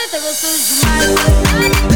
that there my a